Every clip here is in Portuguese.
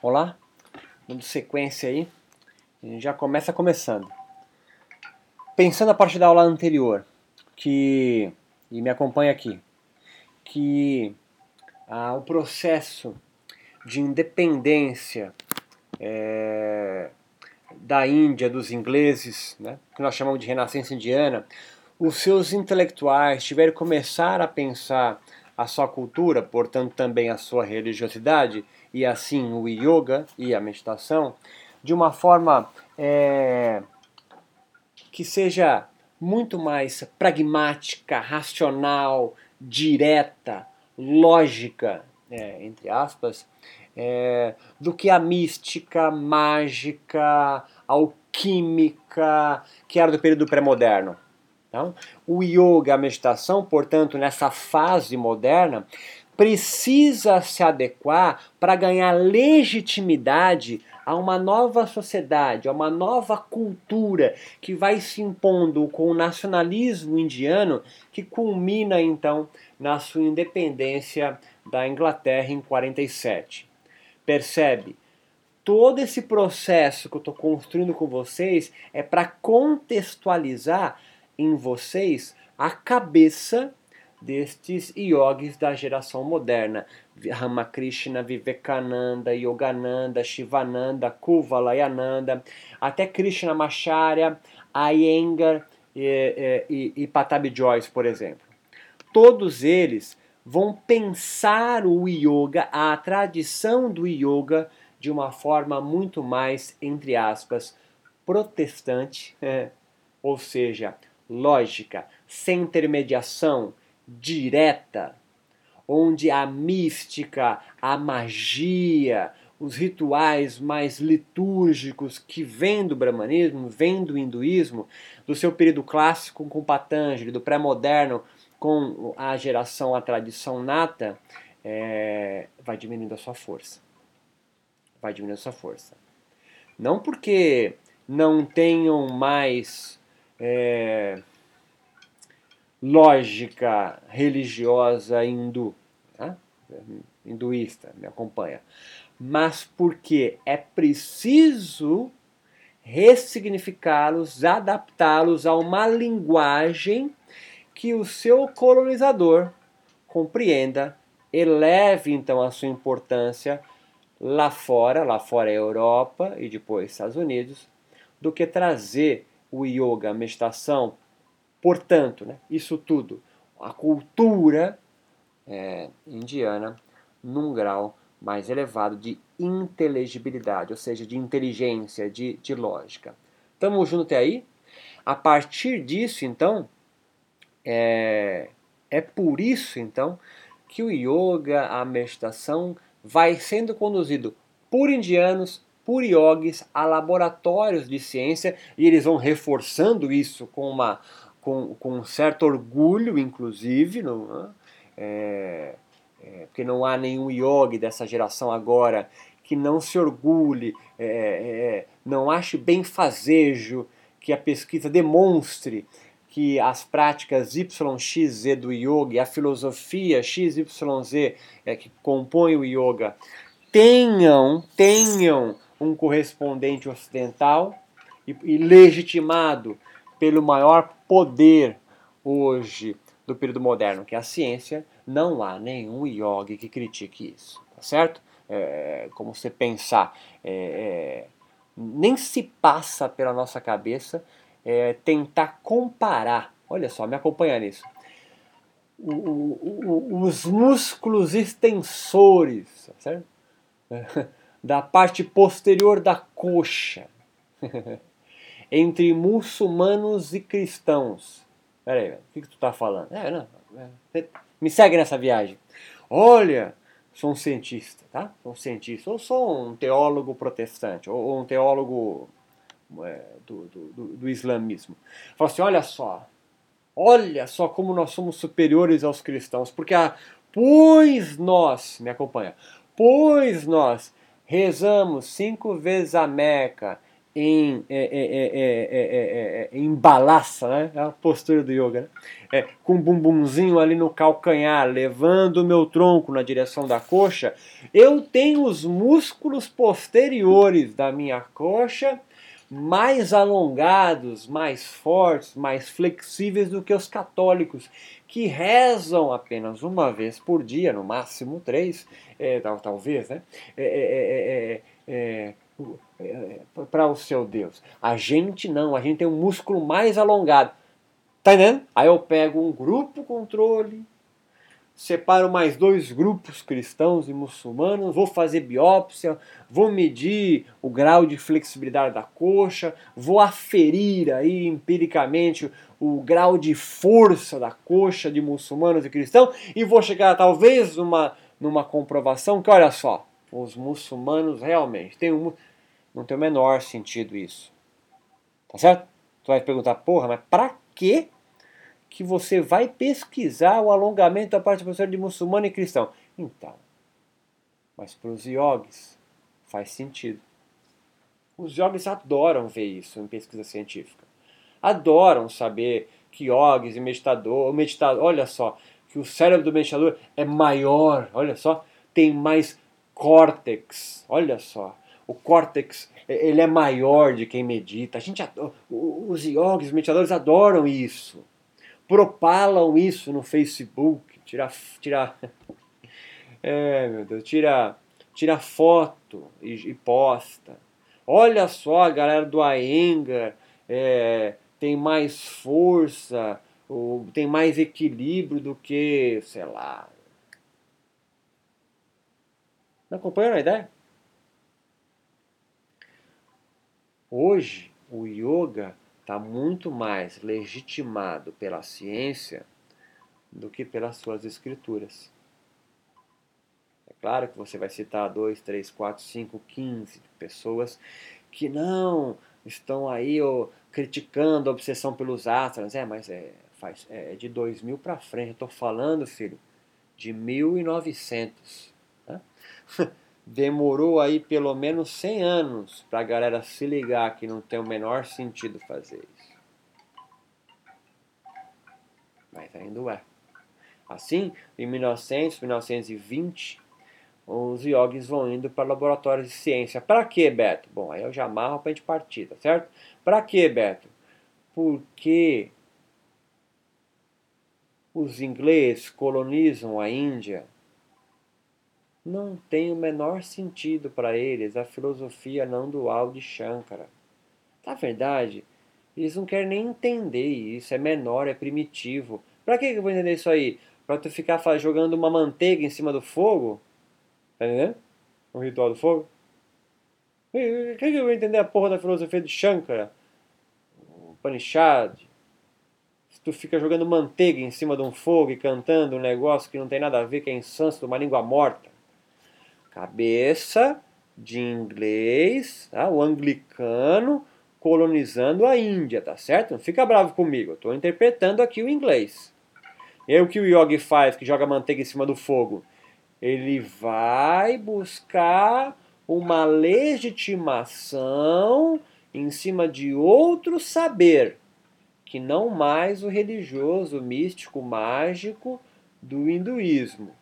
Olá, dando sequência aí, a gente já começa começando. Pensando a partir da aula anterior, que, e me acompanha aqui, que ah, o processo de independência é, da Índia, dos ingleses, né, que nós chamamos de renascença indiana, os seus intelectuais tiveram que começar a pensar a sua cultura, portanto também a sua religiosidade, e assim o yoga e a meditação, de uma forma é, que seja muito mais pragmática, racional, direta, lógica, é, entre aspas, é, do que a mística, mágica, alquímica, que era do período pré-moderno. Então, o yoga, a meditação, portanto, nessa fase moderna, precisa se adequar para ganhar legitimidade a uma nova sociedade, a uma nova cultura que vai se impondo com o nacionalismo indiano que culmina então na sua independência da Inglaterra em 47. Percebe? Todo esse processo que eu estou construindo com vocês é para contextualizar em vocês a cabeça destes yogis da geração moderna. Ramakrishna, Vivekananda, Yogananda, Shivananda, Kuvalayananda, até Krishna Macharya, Iyengar e, e, e Patabi Joyce, por exemplo. Todos eles vão pensar o yoga, a tradição do yoga, de uma forma muito mais, entre aspas, protestante, ou seja, lógica, sem intermediação, direta, onde a mística, a magia, os rituais mais litúrgicos que vêm do brahmanismo, vêm do hinduísmo, do seu período clássico com Patanjali, do pré-moderno com a geração, a tradição nata, é, vai diminuindo a sua força. Vai diminuindo a sua força. Não porque não tenham mais é, lógica religiosa hindu, tá? hinduísta, me acompanha, mas porque é preciso ressignificá-los, adaptá-los a uma linguagem que o seu colonizador compreenda, eleve então a sua importância lá fora, lá fora é Europa e depois Estados Unidos, do que trazer o yoga, a meditação, portanto, né, isso tudo, a cultura é, indiana num grau mais elevado de inteligibilidade, ou seja, de inteligência, de, de lógica. Estamos juntos até aí? A partir disso, então, é, é por isso, então, que o yoga, a meditação, vai sendo conduzido por indianos por yogis a laboratórios de ciência e eles vão reforçando isso com, uma, com, com um certo orgulho, inclusive, não, é, é, porque não há nenhum yogi dessa geração agora que não se orgulhe, é, é não ache bem fazejo que a pesquisa demonstre que as práticas YXZ do yoga, a filosofia XYZ é, que compõe o yoga, tenham, tenham um correspondente ocidental e, e legitimado pelo maior poder hoje do período moderno, que é a ciência, não há nenhum yogi que critique isso, tá certo? É, como você pensar, é, é, nem se passa pela nossa cabeça é, tentar comparar, olha só, me acompanha nisso, o, o, o, os músculos extensores, tá certo? da parte posterior da coxa entre muçulmanos e cristãos. Peraí, o que, que tu está falando? É, não, é, me segue nessa viagem. Olha, sou um cientista, tá? Sou um cientista, ou sou um teólogo protestante, ou, ou um teólogo é, do, do, do, do, islamismo. Fala assim, olha só, olha só como nós somos superiores aos cristãos, porque a, pois nós, me acompanha, pois nós rezamos cinco vezes a Meca em, é, é, é, né? É a postura do yoga, né? com o bumbumzinho ali no calcanhar, levando o meu tronco na direção da coxa, eu tenho os músculos posteriores da minha coxa mais alongados, mais fortes, mais flexíveis do que os católicos, que rezam apenas uma vez por dia, no máximo três, é, talvez, né? É, é, para o seu Deus. A gente não, a gente tem um músculo mais alongado. Tá entendendo? Aí eu pego um grupo controle, separo mais dois grupos cristãos e muçulmanos, vou fazer biópsia, vou medir o grau de flexibilidade da coxa, vou aferir aí empiricamente o grau de força da coxa de muçulmanos e cristãos e vou chegar talvez numa, numa comprovação que, olha só, os muçulmanos realmente têm um, não tem o menor sentido isso. Tá certo? Tu vai perguntar, porra, mas para que que você vai pesquisar o alongamento da parte posterior de muçulmano e cristão. Então, mas para os yogis faz sentido. Os yogis adoram ver isso em pesquisa científica. Adoram saber que yogis e meditador, meditador, olha só, que o cérebro do meditador é maior, olha só, tem mais córtex, olha só. O córtex ele é maior de quem medita. A gente os yogis, os meditadores adoram isso propalam isso no Facebook, tira, tira, é, meu Deus, tira, tira foto e, e posta. Olha só, a galera do Aenga é, tem mais força, ou tem mais equilíbrio do que, sei lá. Não acompanhando a ideia? Hoje, o yoga está muito mais legitimado pela ciência do que pelas suas escrituras. É claro que você vai citar 2, 3, 4, 5, 15 pessoas que não estão aí ó, criticando a obsessão pelos astros. É, mas é, faz, é de 2000 para frente. Estou falando, filho, de 1900. Né? demorou aí pelo menos 100 anos para a galera se ligar que não tem o menor sentido fazer isso. Mas ainda é. Assim, em 1900, 1920, os yogis vão indo para laboratórios de ciência. Para quê, Beto? Bom, aí eu já amarro para a gente partir, tá certo? Para quê, Beto? Porque os ingleses colonizam a Índia não tem o menor sentido para eles a filosofia não dual de Shankara. Na verdade, eles não querem nem entender isso, é menor, é primitivo. Para que eu vou entender isso aí? Para tu ficar jogando uma manteiga em cima do fogo? Tá entendendo? O ritual do fogo? Por que eu vou entender a porra da filosofia de Shankara? O Panishad? Se tu fica jogando manteiga em cima de um fogo e cantando um negócio que não tem nada a ver, que é incenso de uma língua morta. Cabeça de inglês, tá? o anglicano colonizando a Índia, tá certo? Não fica bravo comigo, eu estou interpretando aqui o inglês. E o que o yogi faz, que joga manteiga em cima do fogo? Ele vai buscar uma legitimação em cima de outro saber, que não mais o religioso, místico, mágico do hinduísmo,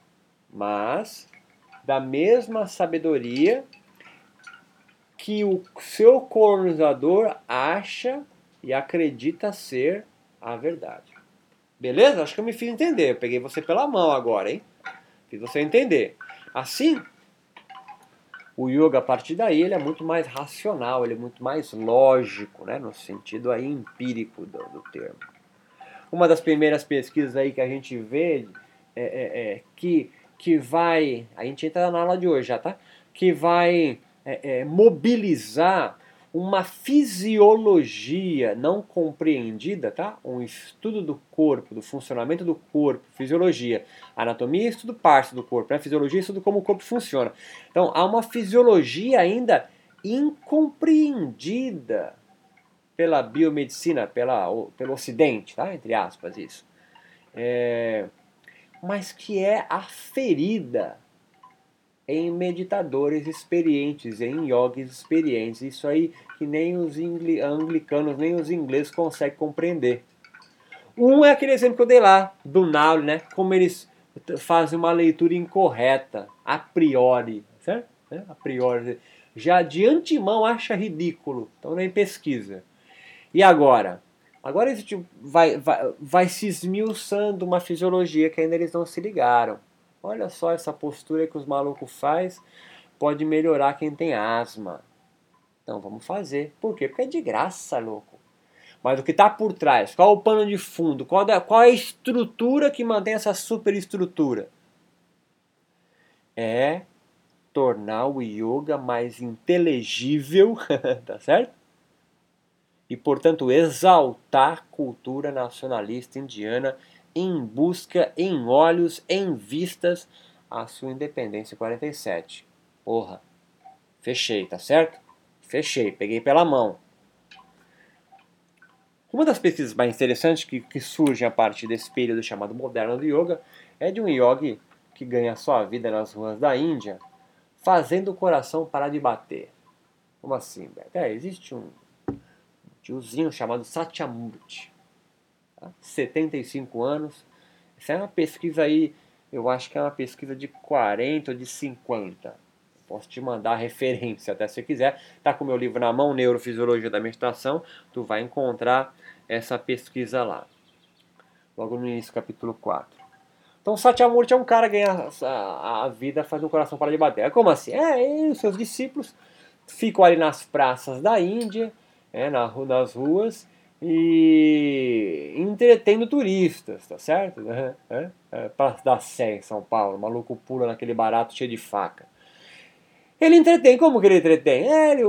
mas da mesma sabedoria que o seu colonizador acha e acredita ser a verdade. Beleza? Acho que eu me fiz entender. Eu peguei você pela mão agora, hein? Fiz você entender. Assim, o yoga a partir daí ele é muito mais racional, ele é muito mais lógico, né? No sentido aí empírico do, do termo. Uma das primeiras pesquisas aí que a gente vê é, é, é que que vai, a gente entra na aula de hoje já, tá? Que vai é, é, mobilizar uma fisiologia não compreendida, tá? Um estudo do corpo, do funcionamento do corpo, fisiologia. Anatomia estudo parte do corpo, né? Fisiologia estudo como o corpo funciona. Então, há uma fisiologia ainda incompreendida pela biomedicina, pela, pelo ocidente, tá? Entre aspas, isso. É, mas que é aferida em meditadores experientes, em yogis experientes. Isso aí que nem os anglicanos, nem os ingleses conseguem compreender. Um é aquele exemplo que eu dei lá, do Nauli, né? Como eles fazem uma leitura incorreta, a priori, certo? É, a priori. Já de antemão acha ridículo, então nem pesquisa. E agora? Agora existe, vai, vai, vai se esmiuçando uma fisiologia que ainda eles não se ligaram. Olha só essa postura que os malucos faz, pode melhorar quem tem asma. Então vamos fazer. Por quê? Porque é de graça, louco. Mas o que está por trás? Qual o pano de fundo? Qual é, qual é a estrutura que mantém essa superestrutura? É tornar o yoga mais inteligível, tá certo? E, portanto, exaltar cultura nacionalista indiana em busca, em olhos, em vistas à sua independência em 47. Porra, fechei, tá certo? Fechei, peguei pela mão. Uma das pesquisas mais interessantes que, que surgem a partir desse período chamado moderno do yoga é de um yogi que ganha sua vida nas ruas da Índia fazendo o coração parar de bater. Como assim, Beto? É, existe um tiozinho chamado Satyamurti. 75 anos. Essa é uma pesquisa aí, eu acho que é uma pesquisa de 40 ou de 50. Posso te mandar a referência até se quiser. Tá com o meu livro na mão, Neurofisiologia da Meditação. Tu vai encontrar essa pesquisa lá. Logo no início, capítulo 4. Então, Satyamurti é um cara que ganha a, a vida faz o coração parar de bater. Como assim? É, e os seus discípulos ficam ali nas praças da Índia, é, na, nas ruas, e entretendo turistas, tá certo? É, é, é, da Sé em São Paulo, o maluco pula naquele barato cheio de faca. Ele entretém, como que ele entretém? É, ele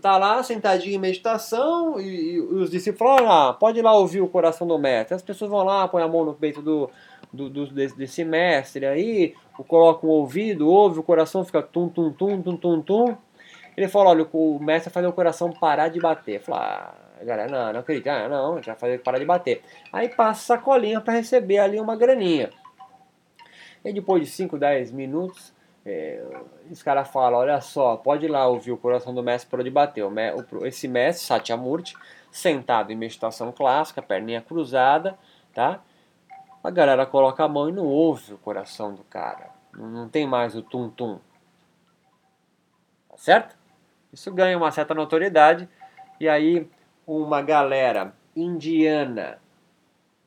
tá lá sentadinho em meditação e, e os discípulos falam, ah, pode ir lá ouvir o coração do mestre. As pessoas vão lá, põem a mão no peito do, do, do desse, desse, mestre aí, colocam o ouvido, ouve, o coração fica tum, tum, tum, tum, tum, tum. Ele fala, olha, o mestre vai fazer o coração parar de bater. Fala, ah, galera, não, não acredito. Ah, não, já fazer parar de bater. Aí passa sacolinha para receber ali uma graninha. E depois de 5, 10 minutos, é, os caras falam, olha só, pode ir lá ouvir o coração do mestre parou de bater. Esse mestre, Satyamurti, sentado em meditação clássica, perninha cruzada, tá? A galera coloca a mão e não ouve o coração do cara. Não, não tem mais o tum-tum. Tá certo? Isso ganha uma certa notoriedade. E aí uma galera indiana,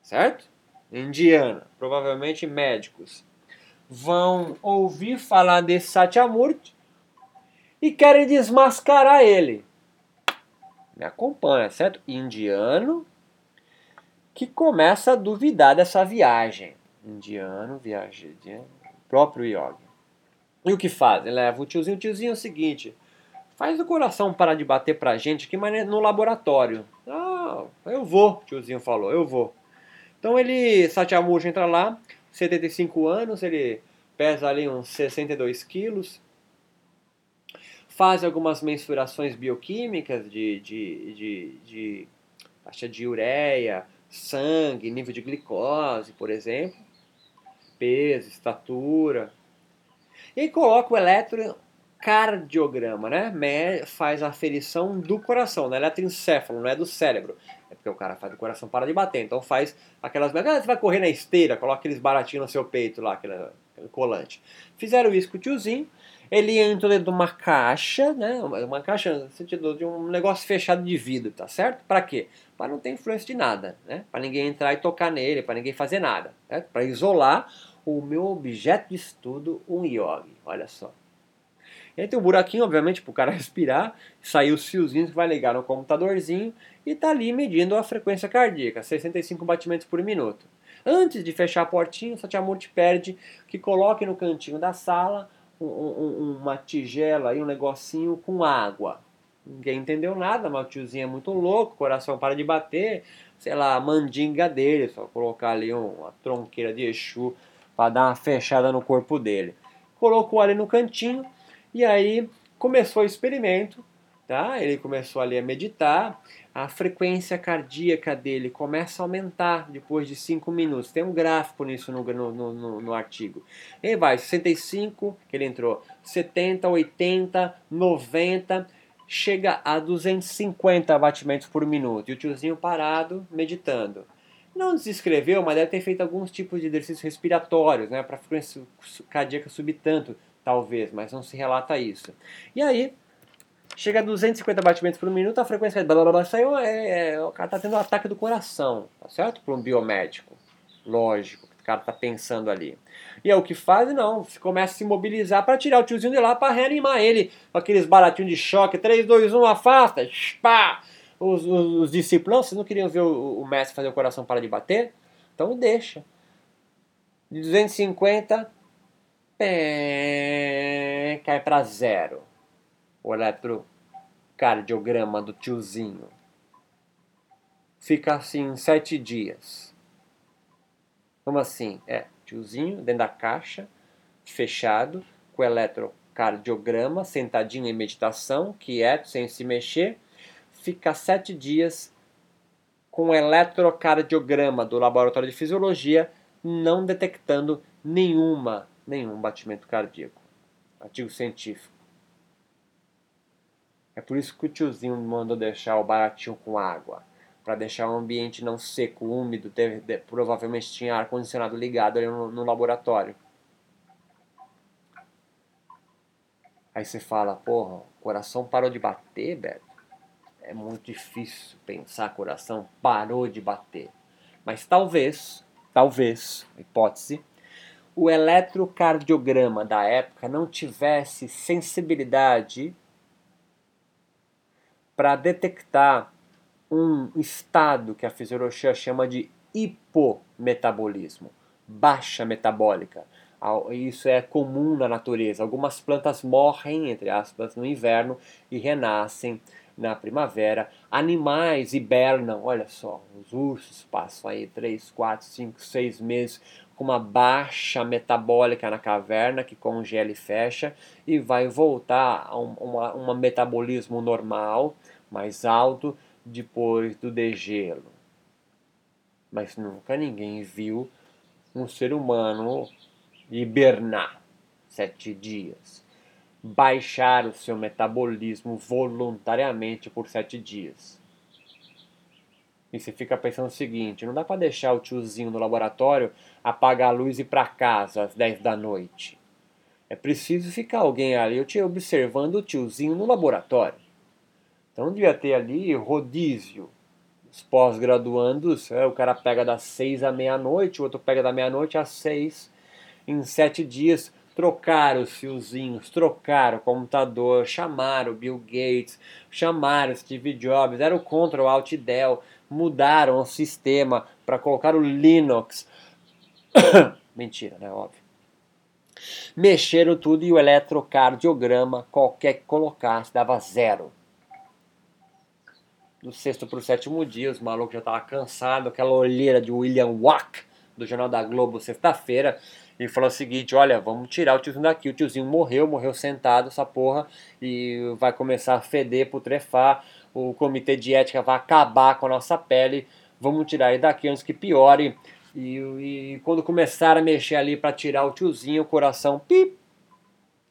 certo? Indiana, provavelmente médicos, vão ouvir falar desse Satyamurti e querem desmascarar ele. Me acompanha, certo? Indiano que começa a duvidar dessa viagem. Indiano, viagem, próprio yoga. E o que faz? Ele leva o tiozinho, o tiozinho é o seguinte, Faz o coração parar de bater pra gente aqui, mas no laboratório. Ah, eu vou, tiozinho falou, eu vou. Então ele, Satyamurti entra lá, 75 anos, ele pesa ali uns 62 quilos, faz algumas mensurações bioquímicas de, de, de, de taxa de ureia, sangue, nível de glicose, por exemplo, peso, estatura. E coloca o eletro cardiograma, né? Faz a aferição do coração, não é eletroencefalo, não é do cérebro. É porque o cara faz o coração para de bater. Então faz aquelas. Ah, você vai correr na esteira, coloca aqueles baratinhos no seu peito lá, aquele, aquele colante. Fizeram isso com o tiozinho. Ele entra dentro de uma caixa, né? Uma caixa no sentido de um negócio fechado de vidro, tá certo? Para quê? Para não ter influência de nada, né? Para ninguém entrar e tocar nele, para ninguém fazer nada. Né? Para isolar o meu objeto de estudo, um yogi. Olha só. E aí tem um buraquinho, obviamente, para o cara respirar, sair os fiozinhos que vai ligar no computadorzinho e tá ali medindo a frequência cardíaca, 65 batimentos por minuto. Antes de fechar a portinha, o Satyamurti pede que coloque no cantinho da sala um, um, uma tigela e um negocinho com água. Ninguém entendeu nada, mas o tiozinho é muito louco, o coração para de bater, sei lá, a mandinga dele, só colocar ali uma tronqueira de Exu para dar uma fechada no corpo dele. Colocou ali no cantinho, e aí começou o experimento. tá? Ele começou ali a meditar, a frequência cardíaca dele começa a aumentar depois de 5 minutos. Tem um gráfico nisso no, no, no, no artigo. Ele vai 65, que ele entrou, 70, 80, 90, chega a 250 batimentos por minuto. E o tiozinho parado, meditando. Não desescreveu, mas deve ter feito alguns tipos de exercícios respiratórios, né, para a frequência cardíaca subir tanto, talvez, mas não se relata isso. E aí, chega a 250 batimentos por minuto, a frequência blá, blá, blá, saiu, é, é, o cara está tendo um ataque do coração, tá certo? Para um biomédico. Lógico, o cara está pensando ali. E é o que faz, não, você começa a se mobilizar para tirar o tiozinho de lá para reanimar ele com aqueles baratinhos de choque, 3, 2, 1, afasta, pá! Os, os, os discípulos, vocês não queriam ver o, o mestre fazer o coração parar de bater? Então deixa. De 250, pé, cai para zero o eletrocardiograma do tiozinho. Fica assim sete dias. Como assim? É, tiozinho dentro da caixa, fechado, com o eletrocardiograma, sentadinho em meditação, quieto, sem se mexer. Fica sete dias com o eletrocardiograma do laboratório de fisiologia, não detectando nenhuma, nenhum batimento cardíaco. Artigo científico. É por isso que o tiozinho mandou deixar o baratinho com água. Para deixar o ambiente não seco, úmido. Teve, de, provavelmente tinha ar-condicionado ligado ali no, no laboratório. Aí você fala, porra, o coração parou de bater, Beto? É muito difícil pensar coração parou de bater. Mas talvez, talvez, hipótese, o eletrocardiograma da época não tivesse sensibilidade para detectar um estado que a fisiologia chama de hipometabolismo, baixa metabólica. Isso é comum na natureza. Algumas plantas morrem, entre aspas, no inverno e renascem na primavera. Animais hibernam, olha só, os ursos passam aí 3, 4, 5, 6 meses com uma baixa metabólica na caverna que congela e fecha e vai voltar a um uma, um metabolismo normal, mais alto, depois do degelo. Mas nunca ninguém viu um ser humano hibernar sete dias, baixar o seu metabolismo voluntariamente por sete dias. E você fica pensando o seguinte: não dá para deixar o tiozinho no laboratório apagar a luz e ir para casa às 10 da noite. É preciso ficar alguém ali eu te observando o tiozinho no laboratório. Então devia ter ali rodízio. Os pós-graduandos, é, o cara pega das 6 à meia-noite, o outro pega da meia-noite às 6. Em sete dias, trocaram os fiozinhos, trocaram o computador, chamaram o Bill Gates, chamaram o Steve Jobs, deram o Ctrl Alt Del, mudaram o sistema para colocar o Linux. Mentira, né? Óbvio. Mexeram tudo e o eletrocardiograma, qualquer que colocasse, dava zero. Do sexto para o sétimo dia, os malucos já estavam cansados, aquela olheira de William Wack, do Jornal da Globo, sexta-feira, e falou o seguinte: olha, vamos tirar o tiozinho daqui. O tiozinho morreu, morreu sentado, essa porra, e vai começar a feder, putrefar. O comitê de ética vai acabar com a nossa pele. Vamos tirar ele daqui antes que piore. E, e quando começaram a mexer ali para tirar o tiozinho, o coração, pip,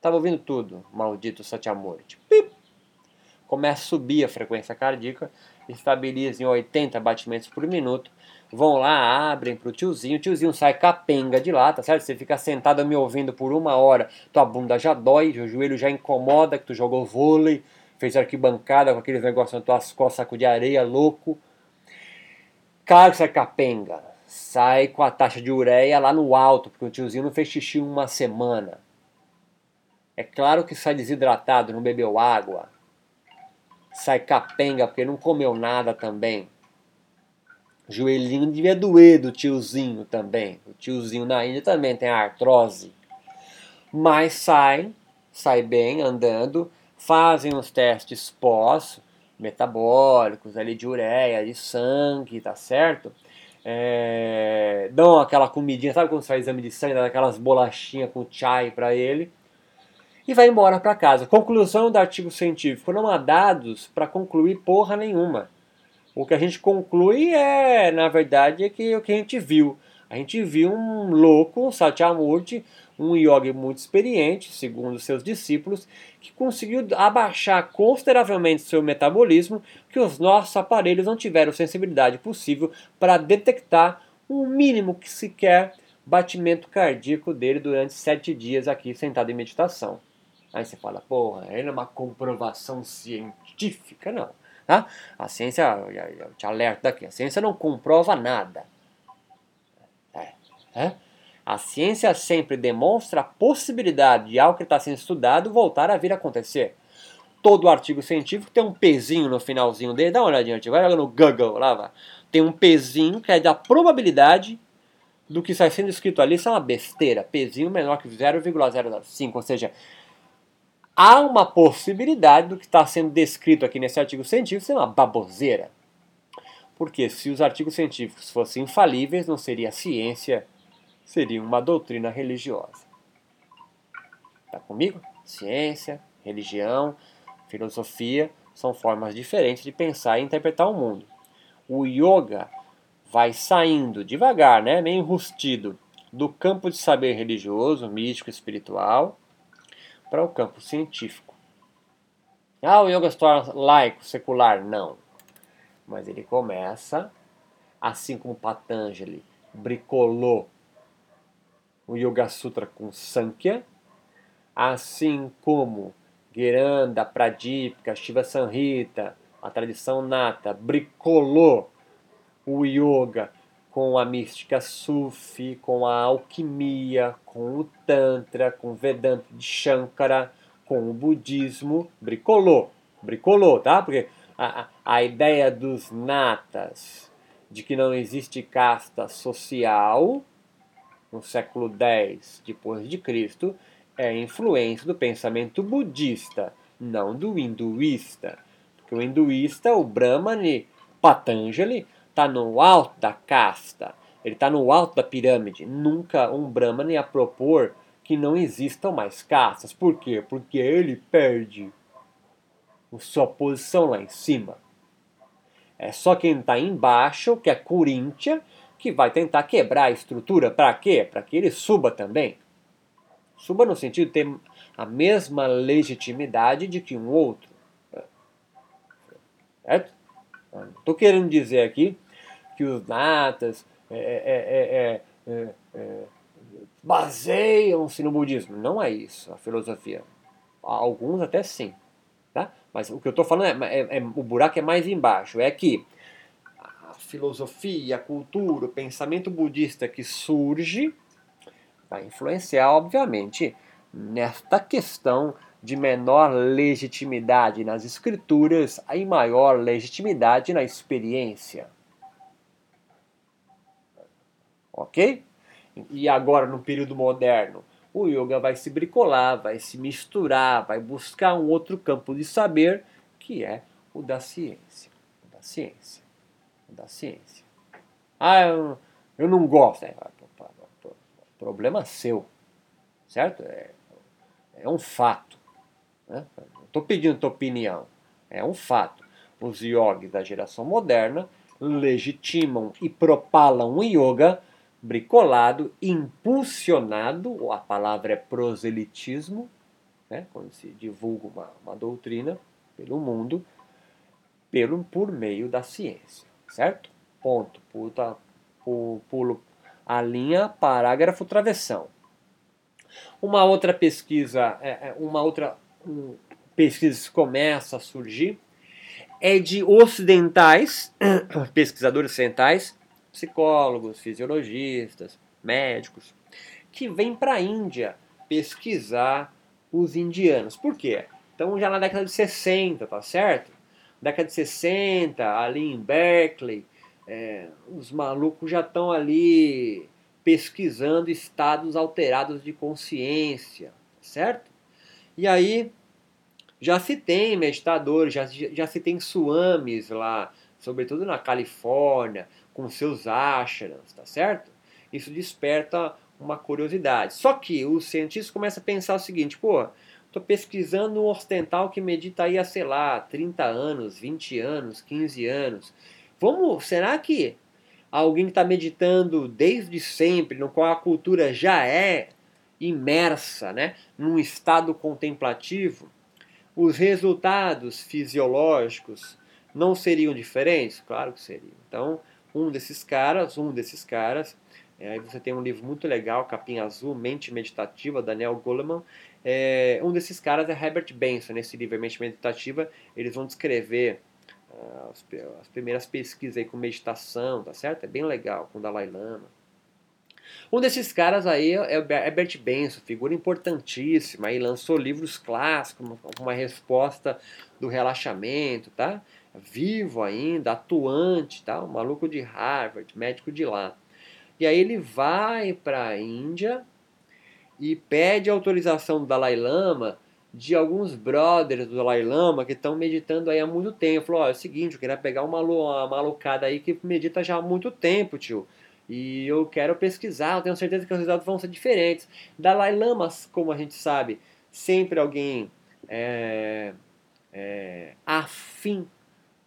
tava ouvindo tudo, maldito Satiamorte, pip, começa a subir a frequência cardíaca, estabiliza em 80 batimentos por minuto vão lá, abrem pro tiozinho, o tiozinho sai capenga de lá, tá certo? Você fica sentado me ouvindo por uma hora, tua bunda já dói, o joelho já incomoda, que tu jogou vôlei, fez arquibancada com aqueles negócios nas tuas costas, saco de areia, louco. Claro que sai capenga, sai com a taxa de ureia lá no alto, porque o tiozinho não fez xixi uma semana. É claro que sai desidratado, não bebeu água. Sai capenga porque não comeu nada também. Joelhinho devia doer do tiozinho também. O tiozinho na Índia também tem artrose. Mas sai, sai bem andando, fazem os testes pós, metabólicos, ali de ureia, de sangue, tá certo? É, dão aquela comidinha, sabe quando você faz exame de sangue, dá aquelas bolachinhas com chai para ele. e vai embora para casa. Conclusão do artigo científico: não há dados para concluir porra nenhuma. O que a gente conclui é, na verdade, é que o que a gente viu. A gente viu um louco, um Satyamurti, um yogi muito experiente, segundo seus discípulos, que conseguiu abaixar consideravelmente seu metabolismo, que os nossos aparelhos não tiveram sensibilidade possível para detectar o mínimo que sequer batimento cardíaco dele durante sete dias aqui sentado em meditação. Aí você fala, porra, ele é uma comprovação científica. Não. Tá? A ciência, eu te alerto daqui, a ciência não comprova nada. É, é? A ciência sempre demonstra a possibilidade de algo que está sendo estudado voltar a vir a acontecer. Todo artigo científico tem um pezinho no finalzinho dele. Dá uma olhadinha, vai no Google lá, vai. Tem um pezinho que é da probabilidade do que está sendo escrito ali. Isso é uma besteira. Pezinho menor que 0,05. Ou seja, há uma possibilidade do que está sendo descrito aqui nesse artigo científico ser uma baboseira. Porque se os artigos científicos fossem infalíveis, não seria ciência, seria uma doutrina religiosa. Está comigo? Ciência, religião, filosofia são formas diferentes de pensar e interpretar o mundo. O yoga vai saindo devagar, né, meio enrustido, do campo de saber religioso, místico, espiritual, para o campo científico. Ah, o yoga se torna laico, secular? Não. Mas ele começa, assim como Patanjali bricolou o Yoga Sutra com Sankhya, assim como Geranda, Pradipika, Shiva Sanhita, a tradição nata, bricolou o yoga com a mística Sufi, com a alquimia, com o Tantra, com o Vedanta de Shankara, com o budismo, bricolou, bricolou, tá? Porque a, a ideia dos natas, de que não existe casta social, no século X depois de Cristo, é influência do pensamento budista, não do hinduísta. Porque o hinduísta, o Brahmani, Patanjali, está no alto da casta, ele está no alto da pirâmide. Nunca um Brahman ia propor que não existam mais castas. Por quê? Porque ele perde sua posição lá em cima. É só quem está embaixo, que é Coríntia, que vai tentar quebrar a estrutura. Para quê? Para que ele suba também. Suba no sentido de ter a mesma legitimidade de que um outro. Certo? Estou querendo dizer aqui que os natas é, é, é, baseiam-se no budismo. Não é isso a filosofia. Alguns até sim. Tá? Mas o que eu estou falando é, o buraco é mais embaixo. É que a filosofia, a cultura, o pensamento budista que surge vai influenciar, obviamente, nesta questão de menor legitimidade nas escrituras e maior legitimidade na experiência. Ok? E agora, no período moderno, o yoga vai se bricolar, vai se misturar, vai buscar um outro campo de saber, que é o da ciência. O da ciência. O da ciência. Ah, eu, eu não gosto. É, problema seu. Certo? É, é um fato. Né? Não estou pedindo tua opinião. É um fato. Os yogis da geração moderna legitimam e propalam o yoga bricolado, impulsionado, a palavra é proselitismo, né, quando se divulga uma, uma doutrina pelo mundo, pelo, por meio da ciência, certo? Ponto. Puta, pulo a linha, parágrafo, travessão. Uma outra pesquisa, é, é, uma outra pesquisa começa a surgir é de ocidentais, pesquisadores ocidentais, psicólogos, fisiologistas, médicos, que vêm para a Índia pesquisar os indianos. Por quê? Então, já na década de 60, tá certo? Década de 60, ali em Berkeley, é, os malucos já estão ali pesquisando estados alterados de consciência, certo? E aí já se tem meditadores, já, já se tem suamis lá, sobretudo na Califórnia, com seus ashrams, tá certo? Isso desperta uma curiosidade. Só que os cientistas começam a pensar o seguinte, pô, Estou pesquisando um ocidental que medita aí há, sei lá, 30 anos, 20 anos, 15 anos. Vamos, será que alguém que está meditando desde sempre, no qual a cultura já é imersa, né, num estado contemplativo, os resultados fisiológicos não seriam diferentes? Claro que seriam. Então, um desses caras, um desses caras, é, aí você tem um livro muito legal, Capinha Azul, Mente Meditativa, Daniel Goleman. É, um desses caras é Herbert Benson. Nesse livro, Mente Meditativa, eles vão descrever uh, as, as, primeiras pesquisas aí com meditação, tá certo? É bem legal, com Dalai Lama. Um desses caras aí é o Herbert Benson, figura importantíssima, aí lançou livros clássicos, uma resposta do relaxamento, tá? Vivo ainda, atuante, tá? Um maluco de Harvard, médico de lá. E aí ele vai para a Índia e pede autorização do Dalai Lama de alguns brothers do Dalai Lama que estão meditando aí há muito tempo. Falou, ó, é o seguinte, eu queria pegar uma, uma malucada aí que medita já há muito tempo, tio. E eu quero pesquisar, eu tenho certeza que os resultados vão ser diferentes. Dalai Lama, como a gente sabe, sempre alguém é, é, afim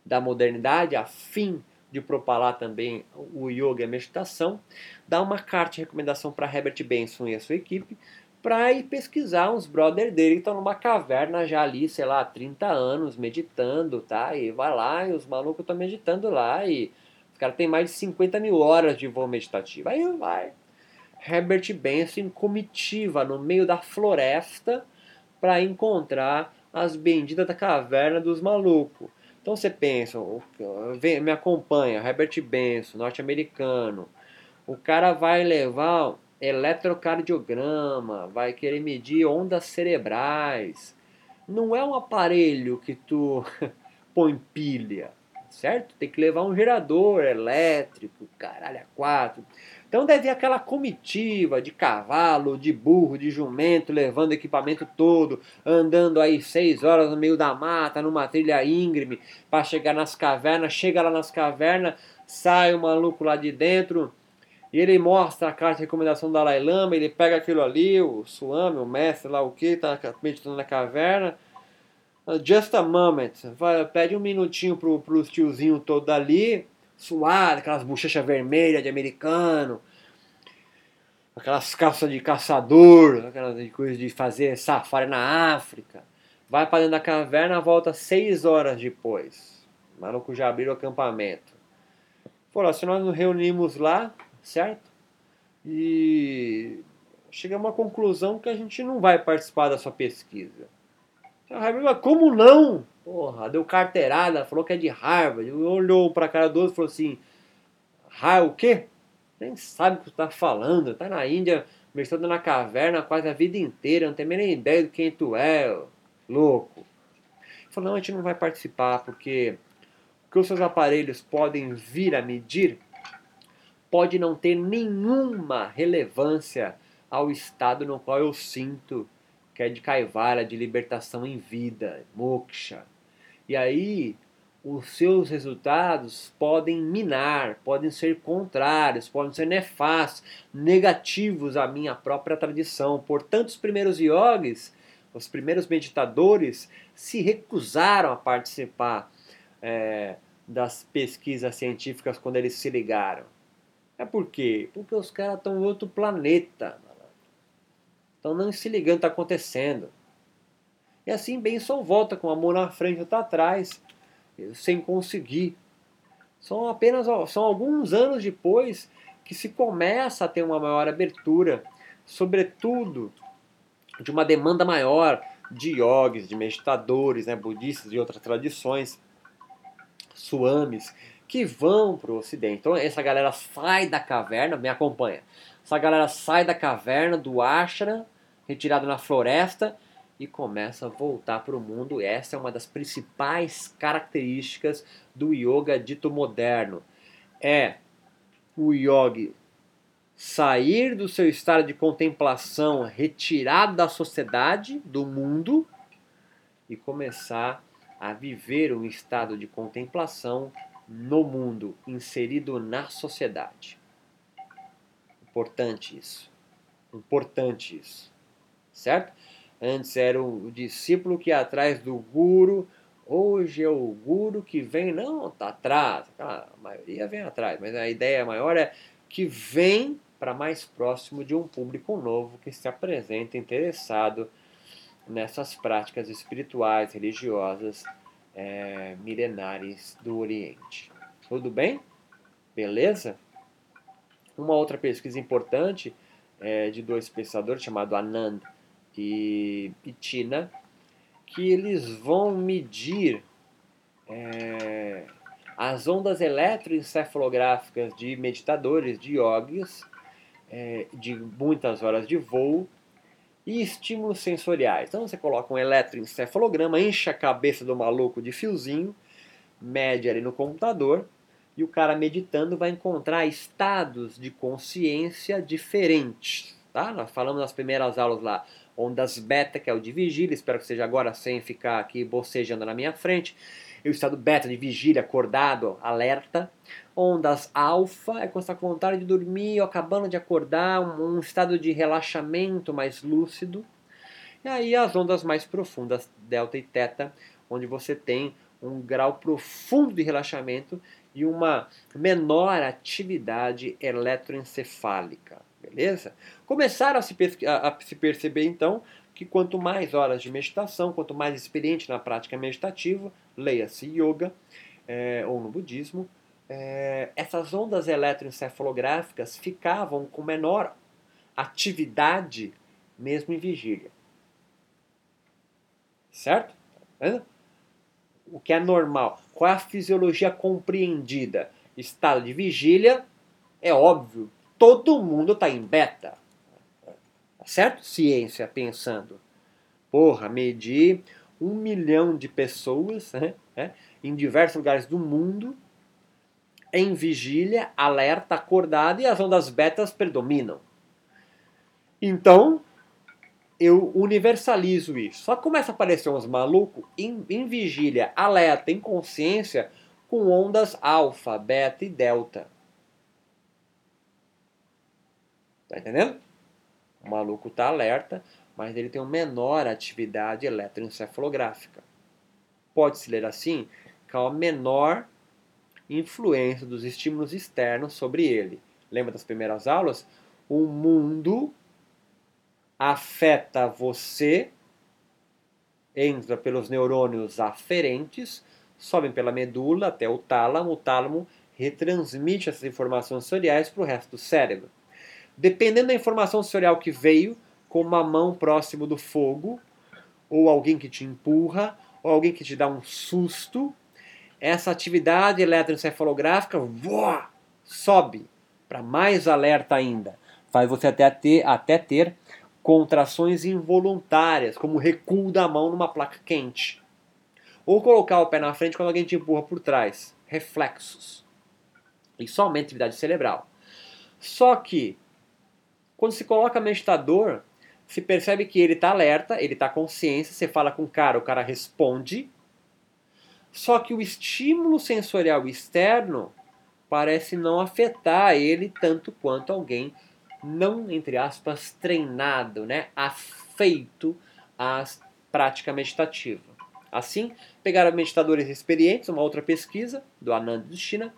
da modernidade, afim de propalar também o yoga e a meditação, dá uma carta de recomendação para Herbert Benson e a sua equipe para ir pesquisar uns brother dele que estão numa caverna já ali, sei lá, 30 anos, meditando, tá? E vai lá e os malucos estão meditando lá e os caras têm mais de 50 mil horas de voo meditativo. Aí vai. Herbert Benson comitiva no meio da floresta para encontrar as benditas da caverna dos malucos. Então você pensa, me acompanha, Herbert Benson, norte-americano. O cara vai levar eletrocardiograma, vai querer medir ondas cerebrais. Não é um aparelho que tu põe pilha, certo? Tem que levar um gerador elétrico, caralho, a quatro. Então deve ter aquela comitiva de cavalo, de burro, de jumento, levando equipamento todo, andando aí seis horas no meio da mata, numa trilha íngreme, para chegar nas cavernas. Chega lá nas cavernas, sai o maluco lá de dentro, e ele mostra a carta de recomendação do Dalai Lama, ele pega aquilo ali, o Swami, o mestre lá, o que, tá meditando na caverna. Just a moment, vai, pede um minutinho pro, pro tiozinho todo ali, suado, aquelas bochechas vermelhas de americano, aquelas calças de caçador, aquelas coisas de fazer safari na África. Vai para dentro da caverna, volta seis horas depois. O maluco já abriu o acampamento. Falou, se nós nos reunimos lá, certo? E chegamos à conclusão que a gente não vai participar da sua pesquisa. Como não? Porra, deu carteirada, falou que é de Harvard. Olhou pra cara do outro e falou assim: Ah, o quê? Nem sabe o que tu tá falando. Tá na Índia, mestrando na caverna quase a vida inteira, não tem nem ideia de quem tu é, louco. Falou: Não, a gente não vai participar porque o que os seus aparelhos podem vir a medir pode não ter nenhuma relevância ao estado no qual eu sinto que é de Kaivara, de libertação em vida, moksha. E aí, os seus resultados podem minar, podem ser contrários, podem ser nefastos, negativos à minha própria tradição. Portanto, os primeiros yogis, os primeiros meditadores, se recusaram a participar é, das pesquisas científicas quando eles se ligaram. É por quê? Porque os caras estão em outro planeta. Estão não se ligando está acontecendo. E assim Benson volta com a mão na frente e outra atrás, sem conseguir. São apenas são alguns anos depois que se começa a ter uma maior abertura, sobretudo de uma demanda maior de yogis, de meditadores, né, budistas e outras tradições, suamis, que vão para o ocidente. Então essa galera sai da caverna, me acompanha. Essa galera sai da caverna, do ashram, retirado na floresta, e começa a voltar para o mundo. Essa é uma das principais características do yoga dito moderno. É o yogi sair do seu estado de contemplação, retirado da sociedade, do mundo, e começar a viver um estado de contemplação no mundo, inserido na sociedade. Importante isso. Importante isso. Certo? Antes era o discípulo que ia atrás do guru, hoje é o guru que vem, não, tá atrás, a maioria vem atrás, mas a ideia maior é que vem para mais próximo de um público novo que se apresenta interessado nessas práticas espirituais, religiosas, é, milenares do Oriente. Tudo bem? Beleza? Uma outra pesquisa importante é de dois pesquisadores chamados Anand e, Tina, que eles vão medir é, as ondas eletroencefalográficas de meditadores, de yogis, é, de muitas horas de voo e estímulos sensoriais. Então você coloca um eletroencefalograma, enche a cabeça do maluco de fiozinho, mede ali no computador e o cara meditando vai encontrar estados de consciência diferentes. Tá? Nós falamos nas primeiras aulas lá, ondas beta, que é o de vigília, espero que seja agora sem ficar aqui bocejando na minha frente. E o estado beta de vigília, acordado, alerta. Ondas alfa é quando está com vontade de dormir acabando de acordar, um estado de relaxamento mais lúcido. E aí as ondas mais profundas, delta e teta, onde você tem um grau profundo de relaxamento e uma menor atividade eletroencefálica. Beleza? Começaram a se, a, a se perceber então que quanto mais horas de meditação, quanto mais experiente na prática meditativa, leia-se yoga é, ou no budismo, é, essas ondas eletroencefalográficas ficavam com menor atividade mesmo em vigília. Certo? Tá o que é normal. Qual é a fisiologia compreendida? Estado de vigília, é óbvio, todo mundo está em beta. Tá certo? Ciência pensando. Porra, medir um milhão de pessoas né, né, em diversos lugares do mundo em vigília, alerta, acordado e as ondas betas predominam. Então, eu universalizo isso. Só começa a aparecer uns malucos em, em vigília, alerta, em consciência, com ondas alfa, beta e delta. Tá entendendo? O maluco tá alerta, mas ele tem uma menor atividade eletroencefalográfica. Pode-se ler assim, que é uma menor influência dos estímulos externos sobre ele. Lembra das primeiras aulas? O mundo afeta você, entra pelos neurônios aferentes, sobem pela medula até o tálamo, o tálamo retransmite essas informações sensoriais para o resto do cérebro. Dependendo da informação sensorial que veio, com uma mão próximo do fogo, ou alguém que te empurra, ou alguém que te dá um susto, essa atividade eletroencefalográfica voa, sobe para mais alerta ainda. Faz você até ter, até ter contrações involuntárias, como recuo da mão numa placa quente. Ou colocar o pé na frente quando alguém te empurra por trás. Reflexos. Isso aumenta a atividade cerebral. Só que, quando se coloca meditador, se percebe que ele está alerta, ele está consciência, você fala com o cara, o cara responde. Só que o estímulo sensorial externo parece não afetar ele tanto quanto alguém não, entre aspas, treinado, né, afeito à prática meditativa. Assim, pegaram meditadores experientes, uma outra pesquisa do Anand de China,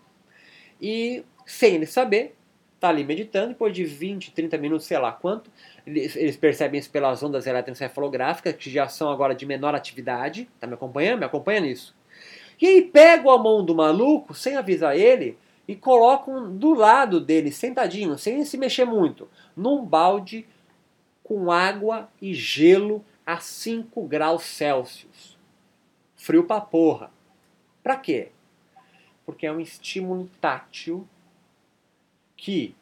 e sem ele saber, tá ali meditando, depois de 20, 30 minutos, sei lá quanto, eles, percebem isso pelas ondas eletroencefalográficas, que já são agora de menor atividade, tá me acompanhando? Me acompanha nisso. E aí pegam a mão do maluco, sem avisar ele, e colocam do lado dele, sentadinho, sem se mexer muito, num balde com água e gelo a 5 graus Celsius. Frio pra porra. Pra quê? Porque é um estímulo tátil que,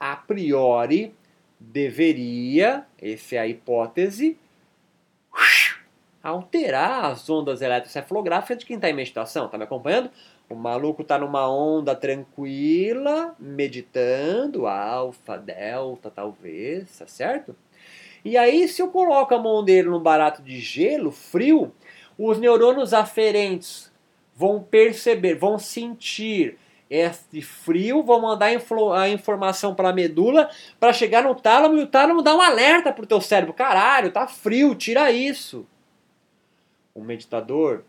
a priori, deveria, essa é a hipótese, alterar as ondas eletrocefalográficas de quem está em meditação. Está me acompanhando? O maluco tá numa onda tranquila, meditando, alfa, delta, talvez, tá certo? E aí, se eu coloco a mão dele num barato de gelo, frio, os neurônios aferentes vão perceber, vão sentir este frio, vou mandar a informação para a medula para chegar no tálamo e o tálamo dá um alerta para o teu cérebro. Caralho, tá frio, tira isso. O meditador,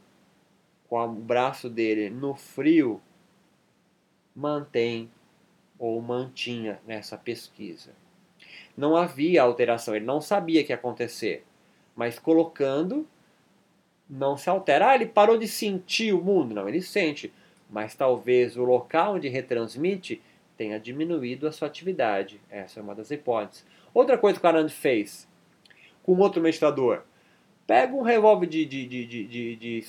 com o braço dele no frio, mantém ou mantinha nessa pesquisa. Não havia alteração, ele não sabia que ia acontecer, mas colocando não se altera. Ah, ele parou de sentir o mundo. Não, ele sente mas talvez o local onde retransmite tenha diminuído a sua atividade. Essa é uma das hipóteses. Outra coisa que o Arand fez com outro meditador. Pega um revólver de, de, de,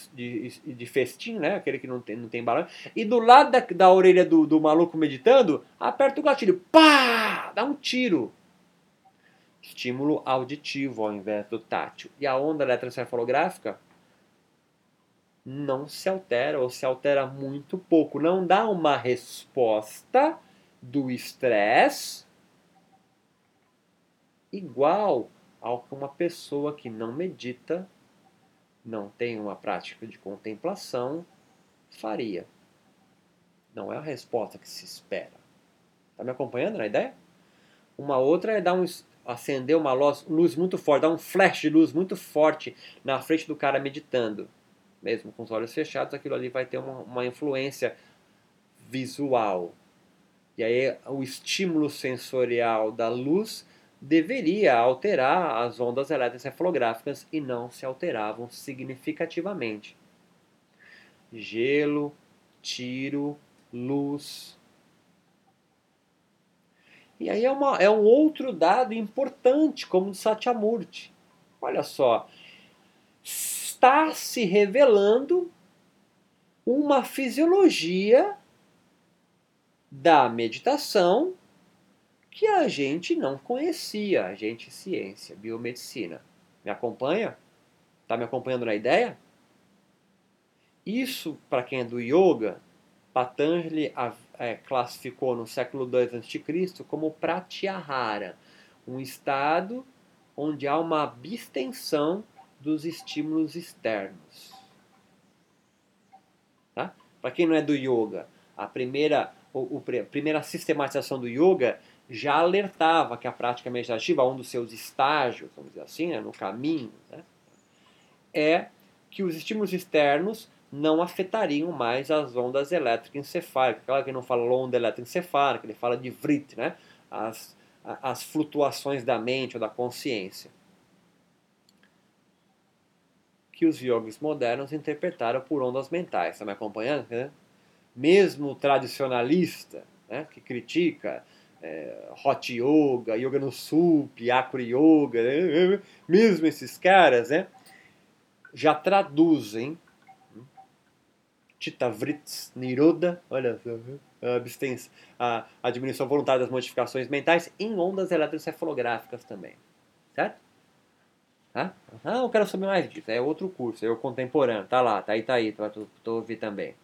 de, festim, né? aquele que não tem, não tem bala, e do lado da, da orelha do, do maluco meditando, aperta o gatilho. Pá! Dá um tiro. Estímulo auditivo ao invés do tátil. E a onda eletroencefalográfica não se altera ou se altera muito pouco. Não dá uma resposta do estresse igual ao que uma pessoa que não medita, não tem uma prática de contemplação, faria. Não é a resposta que se espera. Está me acompanhando na ideia? Uma outra é dar um, acender uma luz, luz muito forte, dar um flash de luz muito forte na frente do cara meditando mesmo com os olhos fechados, aquilo ali vai ter uma, uma influência visual. E aí o estímulo sensorial da luz deveria alterar as ondas eletroencefalográficas e não se alteravam significativamente. Gelo, tiro, luz. E aí é, uma, é um outro dado importante, como de Satyamurti. Olha só, está se revelando uma fisiologia da meditação que a gente não conhecia, a gente ciência, biomedicina. Me acompanha? Está me acompanhando na ideia? Isso, para quem é do yoga, Patanjali é, classificou no século II a.C. como pratyahara, um estado onde há uma abstenção dos estímulos externos. Tá? Para quem não é do yoga, a primeira, o, o, a primeira sistematização do yoga já alertava que a prática meditativa, um dos seus estágios, vamos dizer assim, né, no caminho, né, é que os estímulos externos não afetariam mais as ondas elétrico-encefálicas. Claro que ele não fala onda elétrico-encefálica, ele fala de vrit, né, as, as flutuações da mente ou da consciência que os yogis modernos interpretaram por ondas mentais. Está me acompanhando? Né? Mesmo tradicionalista, né, que critica é, Hot Yoga, Yoga no Sup, Akri Yoga, né, mesmo esses caras, né, já traduzem Vrits Niroda, olha a abstência, a, a diminuição voluntária das modificações mentais em ondas eletroencefalográficas também, certo? Ah, eu quero saber mais disso. É outro curso, é o contemporâneo. Tá lá, tá aí, tá aí, tu, tu, tu ouvir também.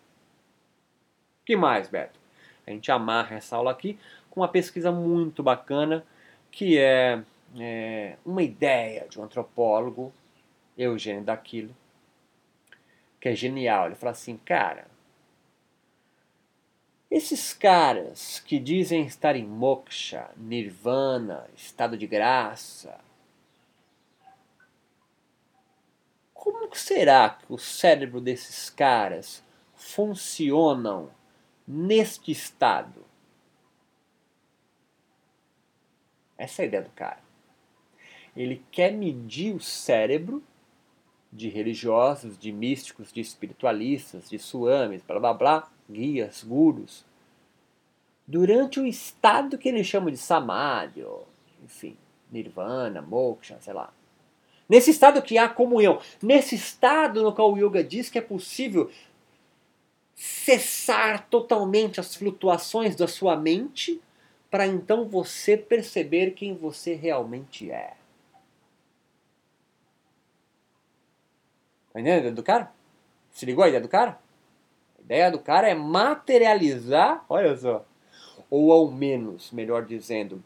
que mais, Beto? A gente amarra essa aula aqui com uma pesquisa muito bacana, que é, é uma ideia de um antropólogo, Eugênio Daquilo, que é genial. Ele fala assim, cara, esses caras que dizem estar em moksha, nirvana, estado de graça, Como será que o cérebro desses caras funcionam neste estado? Essa é a ideia do cara. Ele quer medir o cérebro de religiosos, de místicos, de espiritualistas, de suames, blá blá blá, guias, gurus, durante o estado que ele chama de samadhi, enfim, nirvana, moksha, sei lá. Nesse estado que há comunhão, nesse estado no qual o yoga diz que é possível cessar totalmente as flutuações da sua mente para então você perceber quem você realmente é. Tá entendendo a ideia do cara? Se ligou a ideia do cara? A ideia do cara é materializar, olha só, ou ao menos, melhor dizendo,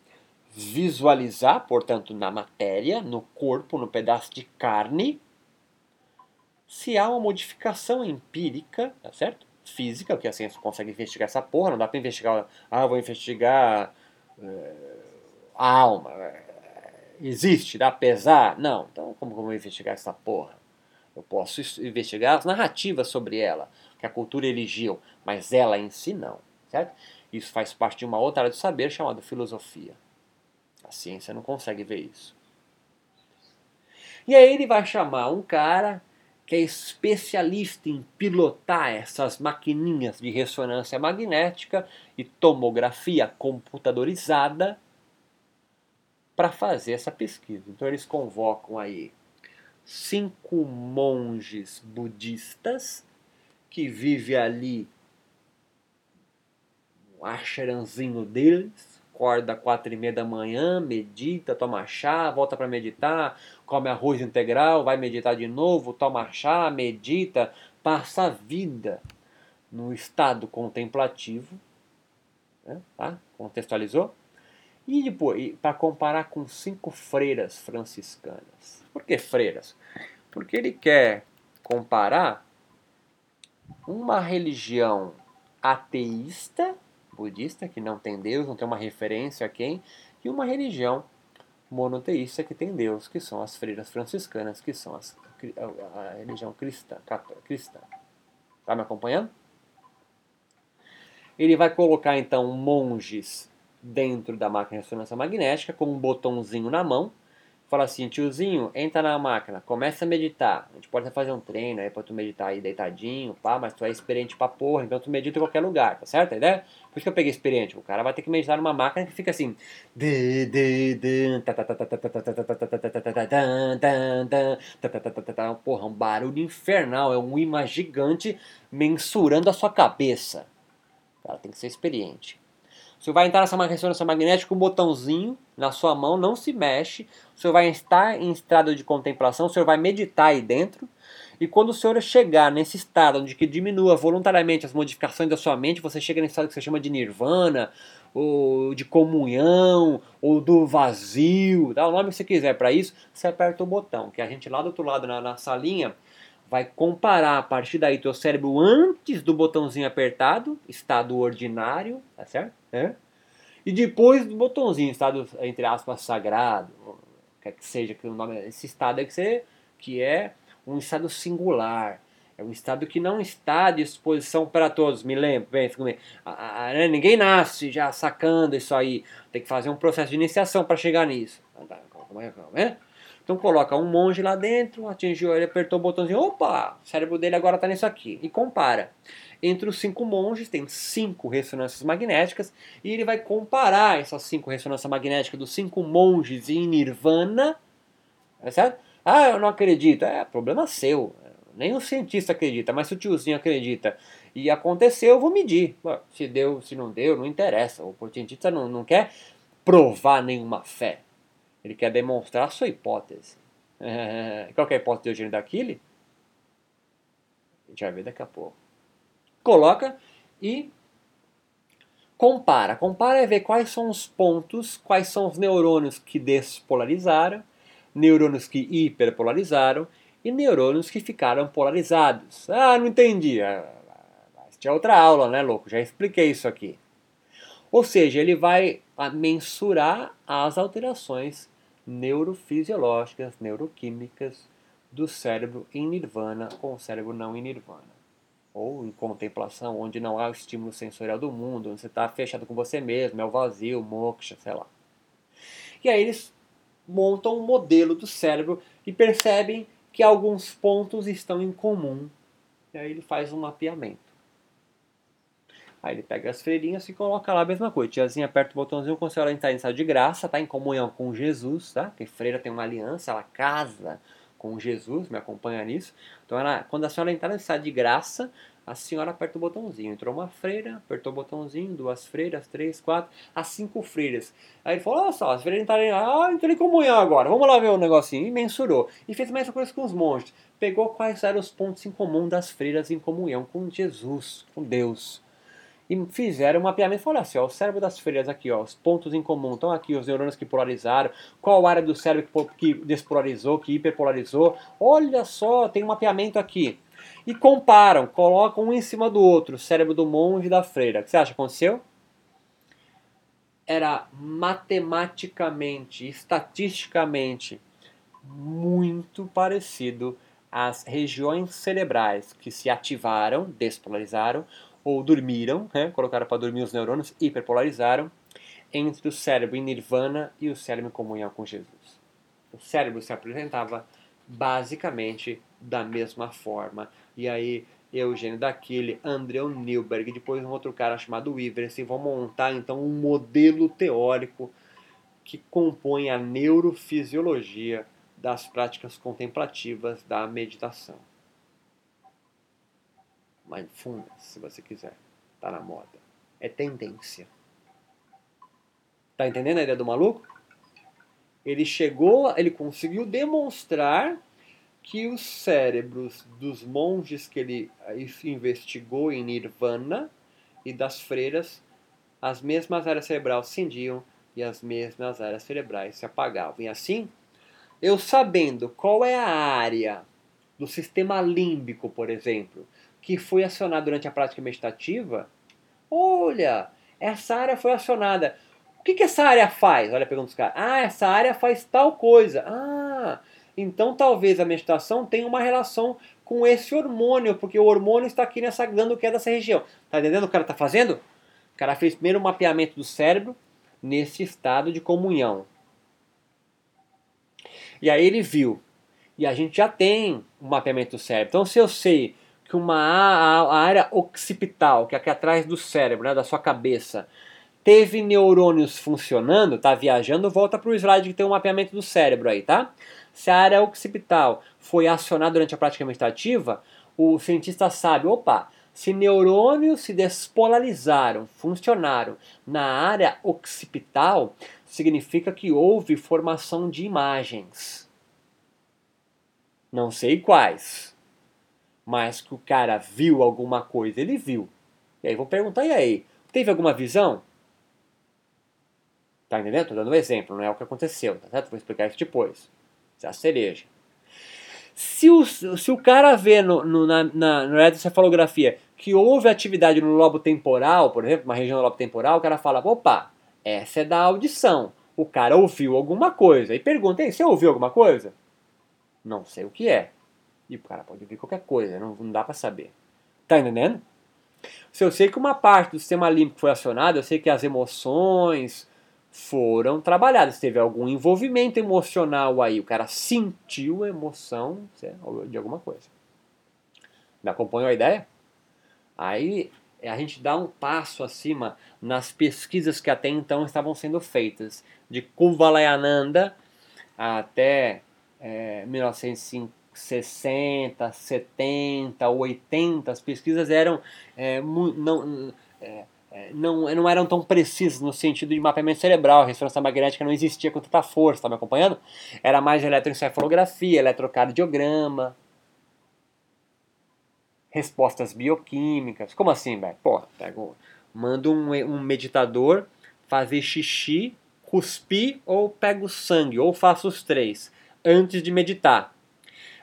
visualizar, portanto, na matéria, no corpo, no pedaço de carne, se há uma modificação empírica, tá certo? física, porque a ciência consegue investigar essa porra, não dá pra investigar, ah, vou investigar é, a alma. Existe, dá pesar? Não, então como que eu vou investigar essa porra? Eu posso investigar as narrativas sobre ela, que a cultura eligiu, mas ela em si não, certo? Isso faz parte de uma outra área do saber chamada filosofia. Ciência não consegue ver isso. E aí ele vai chamar um cara que é especialista em pilotar essas maquininhas de ressonância magnética e tomografia computadorizada para fazer essa pesquisa. Então eles convocam aí cinco monges budistas que vivem ali um acharanzinho deles, acorda quatro e meia da manhã, medita, toma chá, volta para meditar, come arroz integral, vai meditar de novo, toma chá, medita, passa a vida no estado contemplativo, né? tá? contextualizou? E depois, para comparar com cinco freiras franciscanas. Por que freiras? Porque ele quer comparar uma religião ateísta, budista, que não tem Deus, não tem uma referência a quem, e uma religião monoteísta que tem Deus, que são as freiras franciscanas, que são as, a, a religião cristã, cristã. Tá me acompanhando? Ele vai colocar então monges dentro da máquina de ressonância magnética com um botãozinho na mão. Fala assim, tiozinho, entra na máquina, começa a meditar. A gente pode fazer um treino aí pra tu meditar aí deitadinho, pá, mas tu é experiente pra porra, então tu medita em qualquer lugar, tá certo a ideia? Por isso que eu peguei experiente. O cara vai ter que meditar numa máquina que fica assim. Porra, um barulho infernal. É um imã gigante mensurando a sua cabeça. Cara tem que ser experiente. Você vai entrar nessa ressonância magnética com um botãozinho na sua mão, não se mexe. O senhor vai estar em estado de contemplação, o senhor vai meditar aí dentro. E quando o senhor chegar nesse estado onde que diminua voluntariamente as modificações da sua mente, você chega nesse estado que você chama de nirvana, ou de comunhão, ou do vazio, dá o nome que você quiser para isso, você aperta o botão, que a gente lá do outro lado na, na salinha vai comparar a partir daí teu cérebro antes do botãozinho apertado, estado ordinário, tá certo? É. E depois do botãozinho, estado entre aspas sagrado, quer que seja que o nome, esse estado é que você que é um estado singular. É um estado que não está à disposição para todos. Me lembro, bem, né, ninguém nasce já sacando isso aí. Tem que fazer um processo de iniciação para chegar nisso. Calma, calma, né? Então coloca um monge lá dentro, atingiu ele, apertou o botãozinho, opa, o cérebro dele agora está nisso aqui. E compara. Entre os cinco monges tem cinco ressonâncias magnéticas e ele vai comparar essas cinco ressonâncias magnéticas dos cinco monges em Nirvana, é certo? Ah, eu não acredito. É problema seu. Nem o cientista acredita, mas se o tiozinho acredita e aconteceu, eu vou medir. Se deu, se não deu, não interessa. O cientista não, não quer provar nenhuma fé. Ele quer demonstrar sua hipótese. Qual é a hipótese de Eugênio Daquile? A gente vai ver daqui a pouco. Coloca e compara. Compara é ver quais são os pontos, quais são os neurônios que despolarizaram, neurônios que hiperpolarizaram e neurônios que ficaram polarizados. Ah, não entendi. Ah, tinha outra aula, né, louco? Já expliquei isso aqui. Ou seja, ele vai mensurar as alterações neurofisiológicas, neuroquímicas do cérebro em nirvana ou o cérebro não em nirvana. Ou em contemplação, onde não há o estímulo sensorial do mundo, onde você está fechado com você mesmo, é o vazio, moksha, sei lá. E aí eles montam um modelo do cérebro e percebem que alguns pontos estão em comum. E aí ele faz um mapeamento. Aí ele pega as freirinhas e coloca lá a mesma coisa. Tiazinha aperta o botãozinho quando senhora está em estado de graça, está em comunhão com Jesus, tá? Porque freira tem uma aliança, ela casa com Jesus, me acompanha nisso. Então, ela, quando a senhora entrar em estado de graça, a senhora aperta o botãozinho. Entrou uma freira, apertou o botãozinho, duas freiras, três, quatro, as cinco freiras. Aí ele falou: olha só, as freiras entraram, ah, entrei em comunhão agora, vamos lá ver o um negocinho. E mensurou. E fez a mesma coisa com os monges. Pegou quais eram os pontos em comum das freiras em comunhão com Jesus, com Deus e fizeram um mapeamento. Falaram assim: ó, o cérebro das freiras aqui, ó, os pontos em comum estão aqui, os neurônios que polarizaram, qual área do cérebro que despolarizou, que hiperpolarizou. Olha só, tem um mapeamento aqui. e comparam, colocam um em cima do outro, o cérebro do monge e da freira. O que você acha que aconteceu? Era matematicamente, estatisticamente, muito parecido às regiões cerebrais que se ativaram, despolarizaram, ou dormiram, né? colocaram para dormir os neurônios, hiperpolarizaram, entre o cérebro em nirvana e o cérebro em comunhão com Jesus. O cérebro se apresentava basicamente da mesma forma. E aí, Eugênio Daquile, Andreu Newberg, depois um outro cara chamado Ivers, vão montar então um modelo teórico que compõe a neurofisiologia das práticas contemplativas da meditação. Mindfulness, se você quiser, está na moda. É tendência. Tá entendendo a ideia do maluco? Ele chegou, ele conseguiu demonstrar que os cérebros dos monges que ele investigou em Nirvana e das freiras, as mesmas áreas cerebrais cindiam e as mesmas áreas cerebrais se apagavam. E assim, eu sabendo qual é a área do sistema límbico, por exemplo, que foi acionada durante a prática meditativa, olha, essa área foi acionada. O que, que essa área faz? Olha, pergunta os caras. Ah, essa área faz tal coisa. Ah, então talvez a meditação tenha uma relação com esse hormônio, porque o hormônio está aqui nessa glândula que é dessa região. Tá entendendo o que o cara está fazendo? O cara fez primeiro um mapeamento do cérebro nesse estado de comunhão. E aí ele viu. E a gente já tem um mapeamento do cérebro. Então se eu sei que uma a, área occipital, que é aqui atrás do cérebro, né, da sua cabeça, teve neurônios funcionando, tá viajando, volta para o slide que tem um mapeamento do cérebro aí, tá? Se a área occipital foi acionada durante a prática meditativa, o cientista sabe, opa, se neurônios se despolarizaram, funcionaram na área occipital, significa que houve formação de imagens. Não sei quais, mas que o cara viu alguma coisa, ele viu. E aí vou perguntar, e aí, teve alguma visão? Tá entendendo? Estou dando um exemplo, não é o que aconteceu, tá certo? Vou explicar isso depois. Isso é a cereja. Se o, se o cara vê no, no, na, na, na eletrocefalografia que houve atividade no lobo temporal, por exemplo, uma região do lobo temporal, o cara fala, opa, essa é da audição. O cara ouviu alguma coisa. E pergunta, Ei, você ouviu alguma coisa? Não sei o que é. E o cara pode ouvir qualquer coisa, não, não dá para saber. Tá entendendo? Se eu sei que uma parte do sistema límbico foi acionada, eu sei que as emoções, foram trabalhadas. Teve algum envolvimento emocional aí, o cara sentiu a emoção de alguma coisa. Me acompanhou a ideia? Aí é, a gente dá um passo acima nas pesquisas que até então estavam sendo feitas. De Kuvalayananda até é, 1960, 70, 80, as pesquisas eram é, não, é, é, não, não eram tão precisas no sentido de mapeamento cerebral, a ressonância magnética não existia com tanta força, tá me acompanhando? Era mais eletroencefalografia, eletrocardiograma, respostas bioquímicas. Como assim, velho? Pô, pego, mando um, um meditador fazer xixi, cuspir ou pego sangue, ou faço os três, antes de meditar.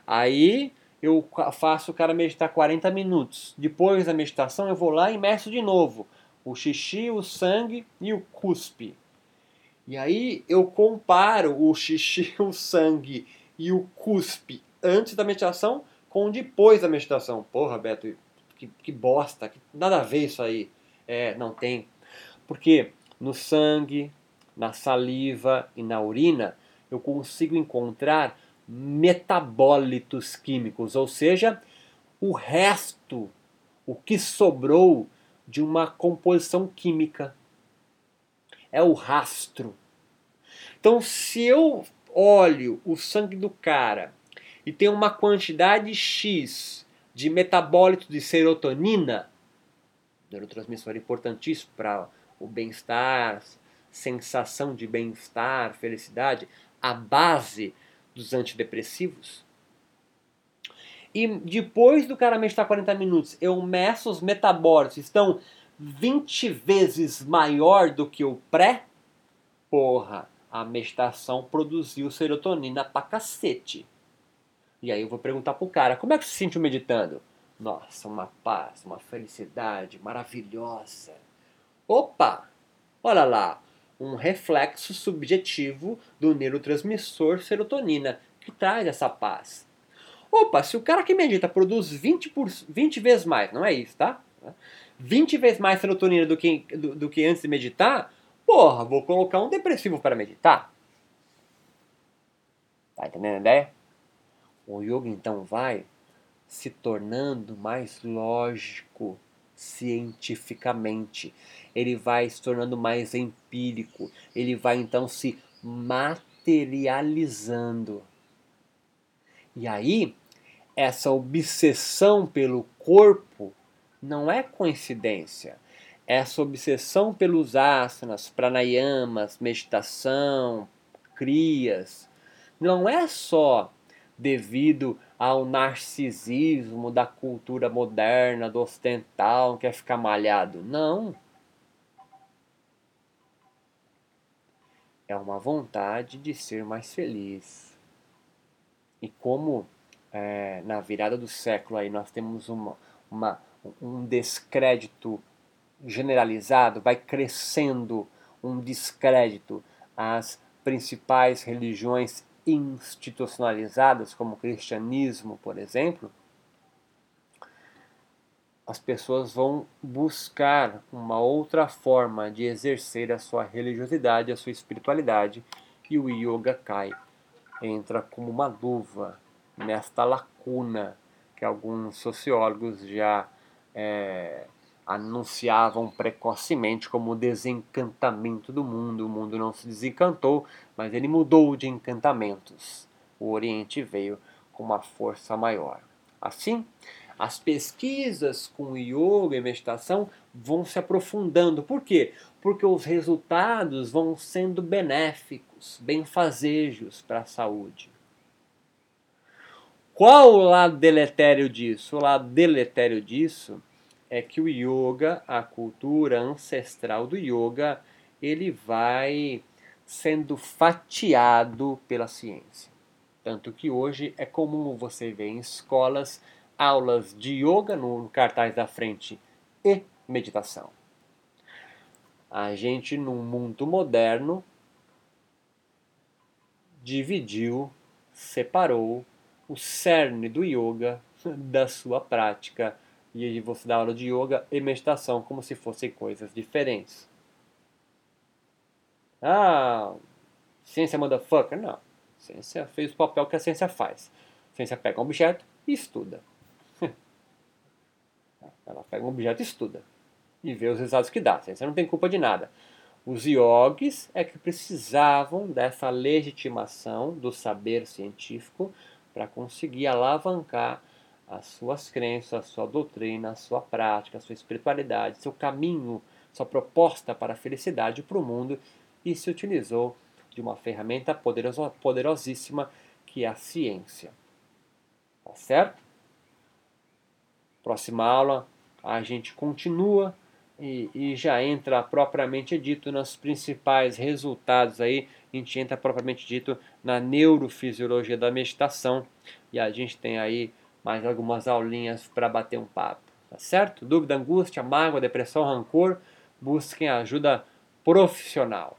Aí eu faço o cara meditar 40 minutos. Depois da meditação eu vou lá e meço de novo o xixi, o sangue e o cuspe. E aí eu comparo o xixi, o sangue e o cuspe antes da meditação com depois da meditação. Porra, Beto, que, que bosta, que, nada a ver isso aí. É, não tem. Porque no sangue, na saliva e na urina eu consigo encontrar metabólitos químicos, ou seja, o resto, o que sobrou de uma composição química. É o rastro. Então, se eu olho o sangue do cara e tem uma quantidade X de metabólitos de serotonina, neurotransmissor importantíssimo para o bem-estar, sensação de bem-estar, felicidade, a base dos antidepressivos. E depois do cara meditar 40 minutos, eu meço os metabólitos, estão 20 vezes maior do que o pré, porra, a meditação produziu serotonina pra cacete. E aí eu vou perguntar pro cara, como é que se sentiu meditando? Nossa, uma paz, uma felicidade maravilhosa. Opa! Olha lá, um reflexo subjetivo do neurotransmissor serotonina, que traz essa paz. Opa, se o cara que medita produz 20, por, 20 vezes mais, não é isso, tá? 20 vezes mais serotonina do que, do, do que antes de meditar, porra, vou colocar um depressivo para meditar. Tá entendendo a ideia? O yoga então vai se tornando mais lógico cientificamente. Ele vai se tornando mais empírico. Ele vai então se materializando. E aí, essa obsessão pelo corpo não é coincidência. Essa obsessão pelos asanas, pranayamas, meditação, crias, não é só devido ao narcisismo da cultura moderna, do ocidental, que quer ficar malhado. Não. É uma vontade de ser mais feliz. E como é, na virada do século aí nós temos uma, uma, um descrédito generalizado, vai crescendo um descrédito às principais religiões institucionalizadas, como o cristianismo, por exemplo, as pessoas vão buscar uma outra forma de exercer a sua religiosidade, a sua espiritualidade, e o yoga cai, entra como uma luva nesta lacuna que alguns sociólogos já é, anunciavam precocemente como o desencantamento do mundo. O mundo não se desencantou, mas ele mudou de encantamentos. O Oriente veio com uma força maior. Assim, as pesquisas com yoga e meditação vão se aprofundando. Por quê? Porque os resultados vão sendo benéficos, benfazejos para a saúde. Qual o lado deletério disso? O lado deletério disso é que o yoga, a cultura ancestral do yoga, ele vai sendo fatiado pela ciência. Tanto que hoje é comum você ver em escolas aulas de yoga no cartaz da frente e meditação. A gente, no mundo moderno, dividiu, separou o cerne do yoga da sua prática e você dá aula de yoga e meditação como se fossem coisas diferentes. Ah, ciência motherfucker? Não. Ciência fez o papel que a ciência faz. A ciência pega um objeto e estuda. Ela pega um objeto e estuda. E vê os resultados que dá. A ciência não tem culpa de nada. Os yogis é que precisavam dessa legitimação do saber científico para conseguir alavancar as suas crenças, a sua doutrina, a sua prática, a sua espiritualidade, seu caminho, sua proposta para a felicidade para o mundo e se utilizou de uma ferramenta poderosíssima que é a ciência. Tá certo? Próxima aula a gente continua e, e, já entra propriamente dito nos principais resultados aí, a gente entra propriamente dito na neurofisiologia da meditação e a gente tem aí mais algumas aulinhas para bater um papo, tá certo? Dúvida, angústia, mágoa, depressão, rancor, busquem ajuda profissional.